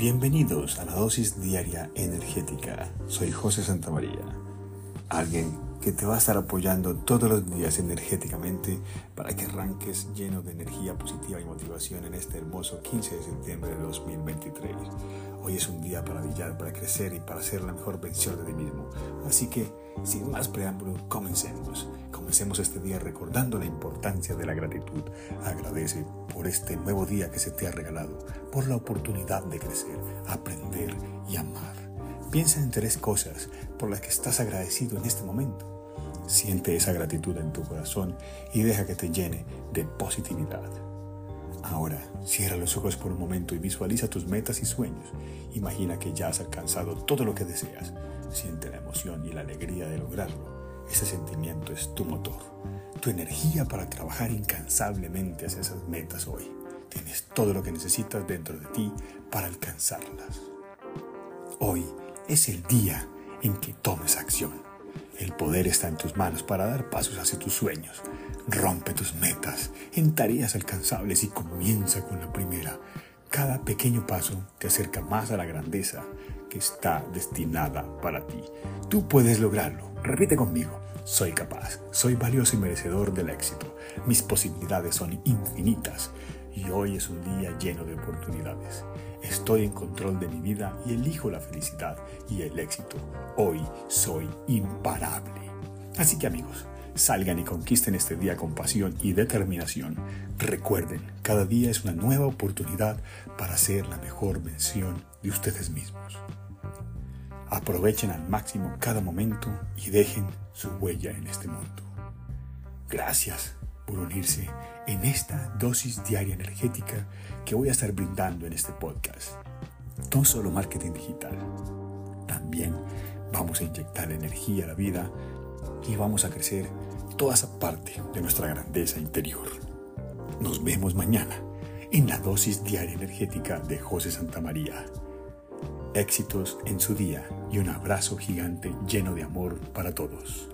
Bienvenidos a la dosis diaria energética. Soy José Santamaría, alguien que te va a estar apoyando todos los días energéticamente para que arranques lleno de energía positiva y motivación en este hermoso 15 de septiembre de 2023. Hoy es un día para brillar, para crecer y para ser la mejor versión de ti mismo. Así que, sin más preámbulo, comencemos. Comencemos este día recordando la importancia de la gratitud. Agradece por este nuevo día que se te ha regalado, por la oportunidad de crecer, aprender y amar. Piensa en tres cosas por las que estás agradecido en este momento. Siente esa gratitud en tu corazón y deja que te llene de positividad. Ahora, cierra los ojos por un momento y visualiza tus metas y sueños. Imagina que ya has alcanzado todo lo que deseas. Siente la emoción y la alegría de lograrlo. Ese sentimiento es tu motor, tu energía para trabajar incansablemente hacia esas metas hoy. Tienes todo lo que necesitas dentro de ti para alcanzarlas. Hoy es el día en que tomes acción. El poder está en tus manos para dar pasos hacia tus sueños. Rompe tus metas en tareas alcanzables y comienza con la primera. Cada pequeño paso te acerca más a la grandeza que está destinada para ti. Tú puedes lograrlo. Repite conmigo. Soy capaz, soy valioso y merecedor del éxito. Mis posibilidades son infinitas y hoy es un día lleno de oportunidades. Estoy en control de mi vida y elijo la felicidad y el éxito. Hoy soy imparable. Así que amigos, salgan y conquisten este día con pasión y determinación. Recuerden, cada día es una nueva oportunidad para ser la mejor versión de ustedes mismos. Aprovechen al máximo cada momento y dejen su huella en este mundo. Gracias por unirse en esta dosis diaria energética que voy a estar brindando en este podcast. No solo marketing digital, también vamos a inyectar energía a la vida y vamos a crecer toda esa parte de nuestra grandeza interior. Nos vemos mañana en la dosis diaria energética de José Santamaría. Éxitos en su día y un abrazo gigante lleno de amor para todos.